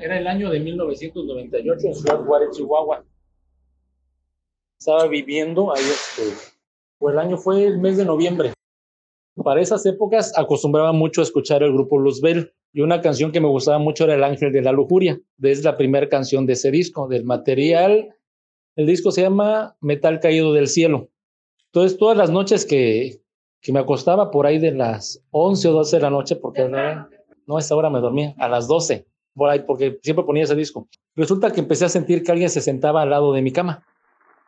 era el año de 1998 en Ciudad Juárez, Chihuahua. Estaba viviendo ahí, este, o el año fue el mes de noviembre. Para esas épocas acostumbraba mucho a escuchar el grupo Luzbel y una canción que me gustaba mucho era El Ángel de la Lujuria, es la primera canción de ese disco, del material. El disco se llama Metal Caído del Cielo. Entonces, todas las noches que, que me acostaba por ahí de las 11 o 12 de la noche, porque no, no a esa hora me dormía, a las 12 por ahí, porque siempre ponía ese disco. Resulta que empecé a sentir que alguien se sentaba al lado de mi cama.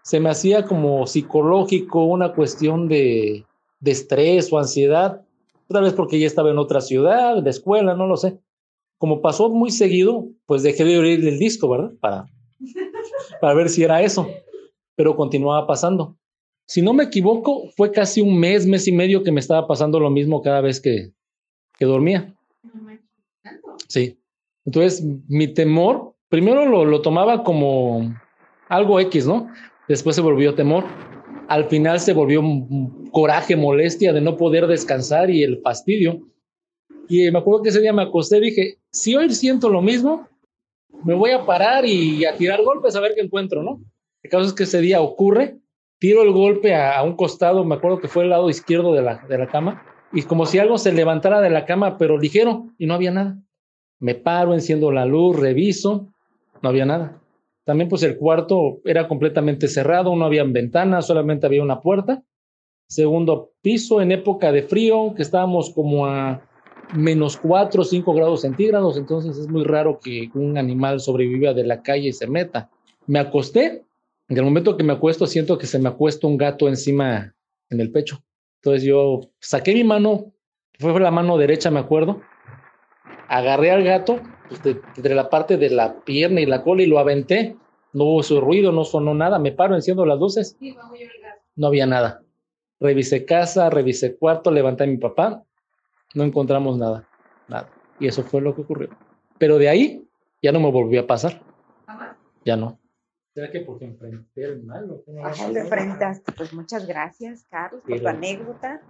Se me hacía como psicológico, una cuestión de, de estrés o ansiedad, tal vez porque ya estaba en otra ciudad, de escuela, no lo sé. Como pasó muy seguido, pues dejé de oír el disco, ¿verdad? Para, para ver si era eso, pero continuaba pasando. Si no me equivoco, fue casi un mes, mes y medio que me estaba pasando lo mismo cada vez que, que dormía. Sí. Entonces, mi temor, primero lo, lo tomaba como algo X, ¿no? Después se volvió temor. Al final se volvió coraje, molestia de no poder descansar y el fastidio. Y me acuerdo que ese día me acosté y dije, si hoy siento lo mismo, me voy a parar y a tirar golpes a ver qué encuentro, ¿no? El caso es que ese día ocurre, tiro el golpe a, un costado, me acuerdo que fue el lado izquierdo de la, de la cama, y como si algo se levantara de la cama, pero ligero, y no había nada. Me paro, enciendo la luz, reviso, no había nada. También pues el cuarto era completamente cerrado, no había ventanas, solamente había una puerta. Segundo piso en época de frío, que estábamos como a menos 4 o 5 grados centígrados, entonces es muy raro que un animal sobreviva de la calle y se meta. Me acosté, en el momento que me acuesto siento que se me acuesta un gato encima en el pecho. Entonces yo saqué mi mano, fue la mano derecha me acuerdo, agarré al gato pues, entre la parte de la pierna y la cola y lo aventé. No hubo su ruido, no sonó nada. Me paro, enciendo las luces. No había nada. Revisé casa, revisé cuarto, levanté a mi papá. No encontramos nada. Nada. Y eso fue lo que ocurrió. Pero de ahí ya no me volvió a pasar. Ya no. ¿Será que porque enfrenté el mal? ¿o lo enfrentaste? Pues muchas gracias, Carlos, por tu anécdota.